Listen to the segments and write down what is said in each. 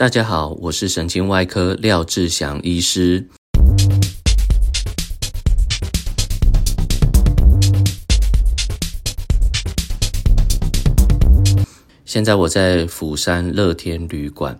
大家好，我是神经外科廖志祥医师。现在我在釜山乐天旅馆。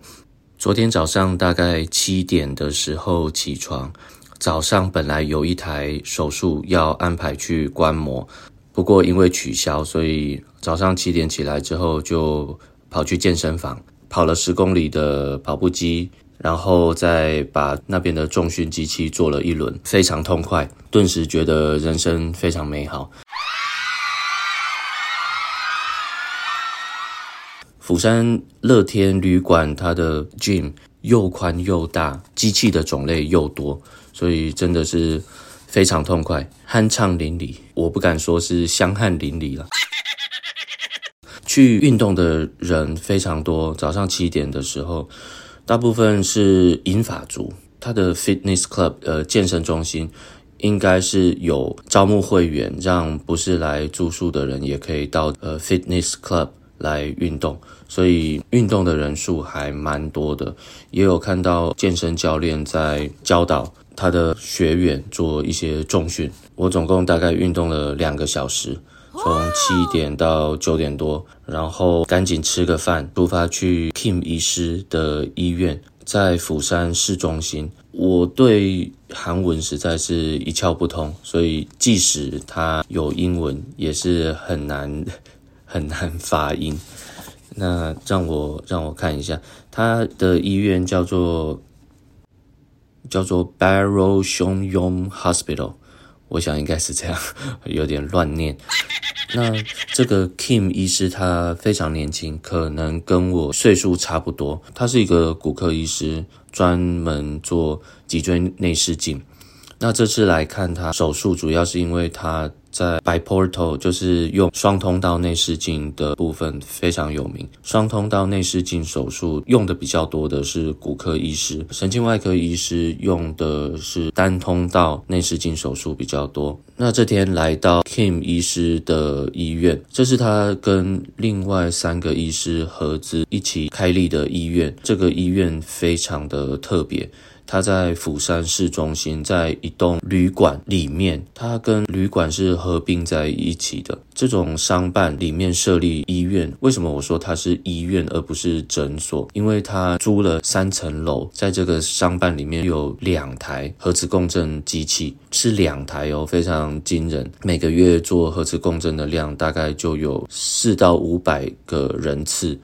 昨天早上大概七点的时候起床，早上本来有一台手术要安排去观摩，不过因为取消，所以早上七点起来之后就跑去健身房，跑了十公里的跑步机，然后再把那边的重训机器做了一轮，非常痛快，顿时觉得人生非常美好。釜山乐天旅馆，它的 gym 又宽又大，机器的种类又多，所以真的是非常痛快，酣畅淋漓。我不敢说是香汗淋漓了。去运动的人非常多，早上七点的时候，大部分是银发族。他的 fitness club 呃健身中心应该是有招募会员，让不是来住宿的人也可以到呃 fitness club。来运动，所以运动的人数还蛮多的，也有看到健身教练在教导他的学员做一些重训。我总共大概运动了两个小时，从七点到九点多，然后赶紧吃个饭，出发去 Kim 医师的医院，在釜山市中心。我对韩文实在是一窍不通，所以即使他有英文，也是很难。很难发音，那让我让我看一下，他的医院叫做叫做 Barrow Sung-yong Hospital，我想应该是这样，有点乱念。那这个 Kim 医师他非常年轻，可能跟我岁数差不多。他是一个骨科医师，专门做脊椎内视镜。那这次来看他手术，主要是因为他。在 Biportal 就是用双通道内视镜的部分非常有名。双通道内视镜手术用的比较多的是骨科医师，神经外科医师用的是单通道内视镜手术比较多。那这天来到 Kim 医师的医院，这是他跟另外三个医师合资一起开立的医院。这个医院非常的特别。他在釜山市中心，在一栋旅馆里面，他跟旅馆是合并在一起的。这种商办里面设立医院，为什么我说它是医院而不是诊所？因为他租了三层楼，在这个商办里面有两台核磁共振机器，是两台哦，非常惊人。每个月做核磁共振的量大概就有四到五百个人次。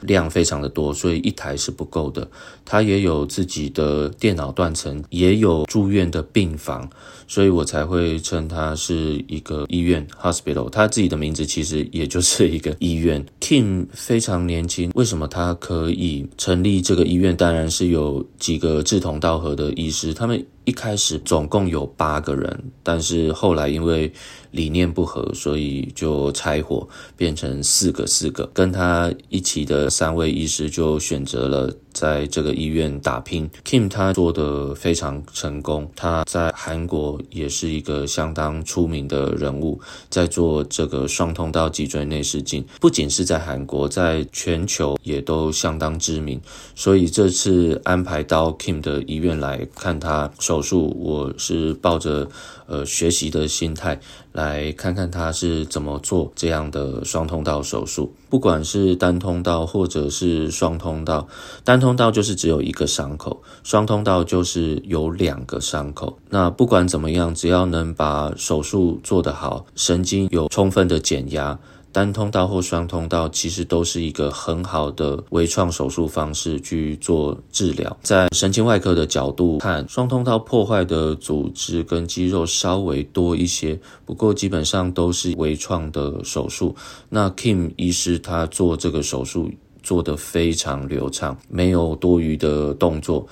量非常的多，所以一台是不够的。他也有自己的电脑断层，也有住院的病房，所以我才会称它是一个医院 （hospital）。他自己的名字其实也就是一个医院。Kim 非常年轻，为什么他可以成立这个医院？当然是有几个志同道合的医师，他们。一开始总共有八个人，但是后来因为理念不合，所以就拆伙，变成四个四个。跟他一起的三位医师就选择了在这个医院打拼。Kim 他做得非常成功，他在韩国也是一个相当出名的人物，在做这个双通道脊椎内视镜，不仅是在韩国，在全球也都相当知名。所以这次安排到 Kim 的医院来看他手手术，我是抱着呃学习的心态来看看他是怎么做这样的双通道手术。不管是单通道或者是双通道，单通道就是只有一个伤口，双通道就是有两个伤口。那不管怎么样，只要能把手术做得好，神经有充分的减压。单通道或双通道其实都是一个很好的微创手术方式去做治疗。在神经外科的角度看，双通道破坏的组织跟肌肉稍微多一些，不过基本上都是微创的手术。那 Kim 医师他做这个手术做得非常流畅，没有多余的动作。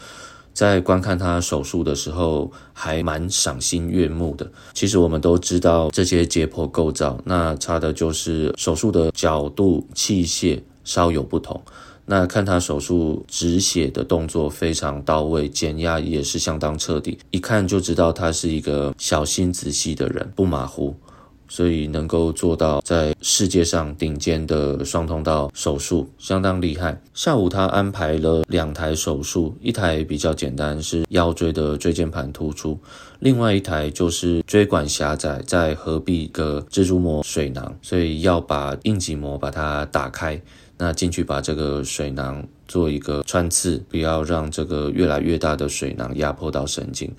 在观看他手术的时候，还蛮赏心悦目的。其实我们都知道这些解剖构造，那差的就是手术的角度、器械稍有不同。那看他手术止血的动作非常到位，减压也是相当彻底，一看就知道他是一个小心仔细的人，不马虎。所以能够做到在世界上顶尖的双通道手术，相当厉害。下午他安排了两台手术，一台比较简单，是腰椎的椎间盘突出；另外一台就是椎管狭窄，在合并一个蜘蛛膜水囊，所以要把硬脊膜把它打开，那进去把这个水囊做一个穿刺，不要让这个越来越大的水囊压迫到神经。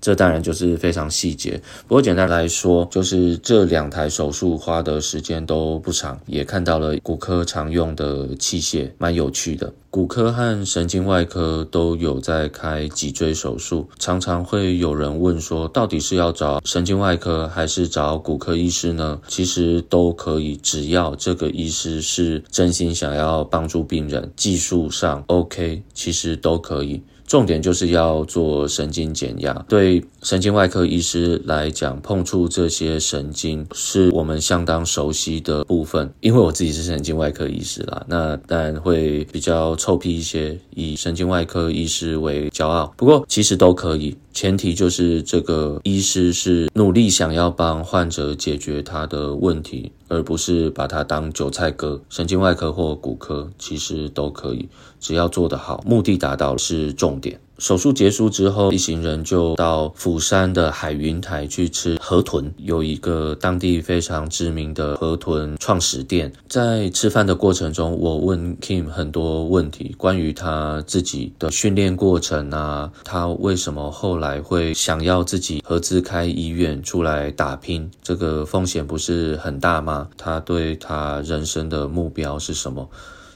这当然就是非常细节，不过简单来说，就是这两台手术花的时间都不长，也看到了骨科常用的器械，蛮有趣的。骨科和神经外科都有在开脊椎手术，常常会有人问说，到底是要找神经外科还是找骨科医师呢？其实都可以，只要这个医师是真心想要帮助病人，技术上 OK，其实都可以。重点就是要做神经减压。对神经外科医师来讲，碰触这些神经是我们相当熟悉的部分。因为我自己是神经外科医师啦，那当然会比较臭屁一些，以神经外科医师为骄傲。不过其实都可以。前提就是这个医师是努力想要帮患者解决他的问题，而不是把他当韭菜割。神经外科或骨科其实都可以，只要做得好，目的达到是重点。手术结束之后，一行人就到釜山的海云台去吃河豚，有一个当地非常知名的河豚创始店。在吃饭的过程中，我问 Kim 很多问题，关于他自己的训练过程啊，他为什么后来会想要自己合资开医院出来打拼？这个风险不是很大吗？他对他人生的目标是什么？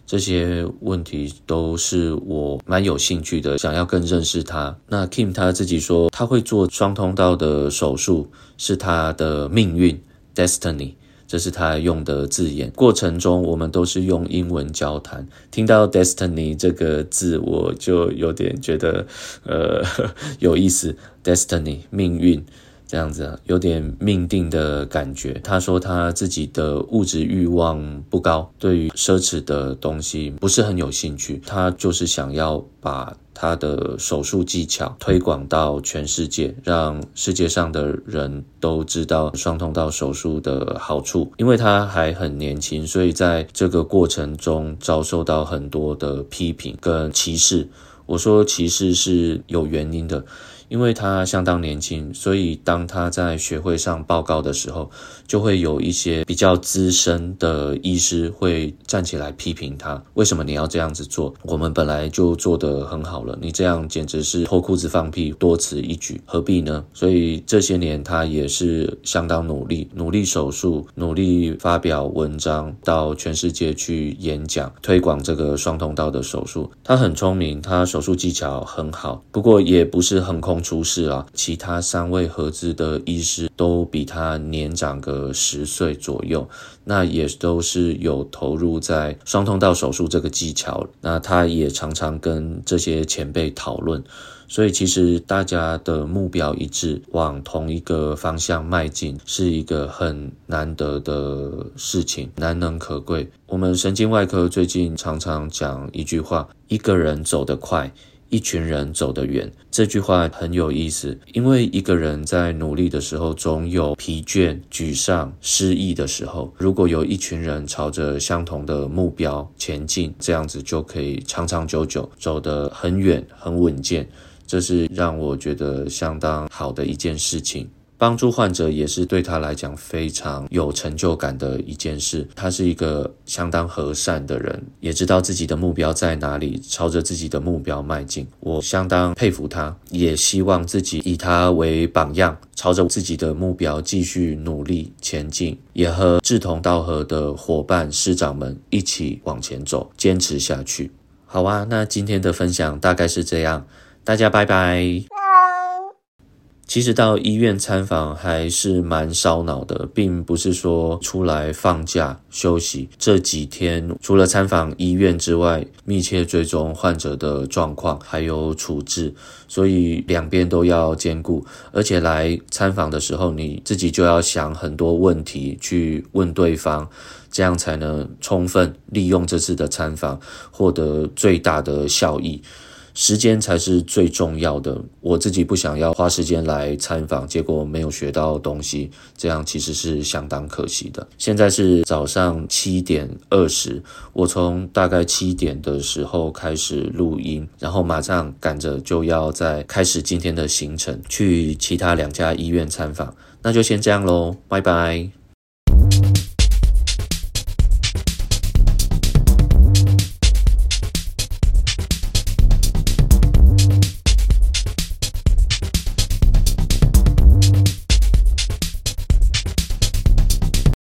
这些问题都是我蛮有兴趣的，想要更认识他。那 Kim 他自己说，他会做双通道的手术是他的命运 （destiny），这是他用的字眼。过程中我们都是用英文交谈，听到 destiny 这个字，我就有点觉得呃 有意思，destiny 命运。这样子有点命定的感觉。他说他自己的物质欲望不高，对于奢侈的东西不是很有兴趣。他就是想要把他的手术技巧推广到全世界，让世界上的人都知道双通道手术的好处。因为他还很年轻，所以在这个过程中遭受到很多的批评跟歧视。我说歧视是有原因的。因为他相当年轻，所以当他在学会上报告的时候，就会有一些比较资深的医师会站起来批评他：为什么你要这样子做？我们本来就做得很好了，你这样简直是脱裤子放屁，多此一举，何必呢？所以这些年他也是相当努力，努力手术，努力发表文章，到全世界去演讲，推广这个双通道的手术。他很聪明，他手术技巧很好，不过也不是很空出世啊，其他三位合资的医师都比他年长个十岁左右，那也都是有投入在双通道手术这个技巧。那他也常常跟这些前辈讨论，所以其实大家的目标一致，往同一个方向迈进，是一个很难得的事情，难能可贵。我们神经外科最近常常讲一句话：一个人走得快。一群人走得远，这句话很有意思。因为一个人在努力的时候，总有疲倦、沮丧、失意的时候。如果有一群人朝着相同的目标前进，这样子就可以长长久久走得很远、很稳健。这是让我觉得相当好的一件事情。帮助患者也是对他来讲非常有成就感的一件事。他是一个相当和善的人，也知道自己的目标在哪里，朝着自己的目标迈进。我相当佩服他，也希望自己以他为榜样，朝着自己的目标继续努力前进，也和志同道合的伙伴师长们一起往前走，坚持下去。好啊，那今天的分享大概是这样，大家拜拜。其实到医院参访还是蛮烧脑的，并不是说出来放假休息。这几天除了参访医院之外，密切追踪患者的状况，还有处置，所以两边都要兼顾。而且来参访的时候，你自己就要想很多问题去问对方，这样才能充分利用这次的参访，获得最大的效益。时间才是最重要的。我自己不想要花时间来参访，结果没有学到东西，这样其实是相当可惜的。现在是早上七点二十，我从大概七点的时候开始录音，然后马上赶着就要再开始今天的行程，去其他两家医院参访。那就先这样喽，拜拜。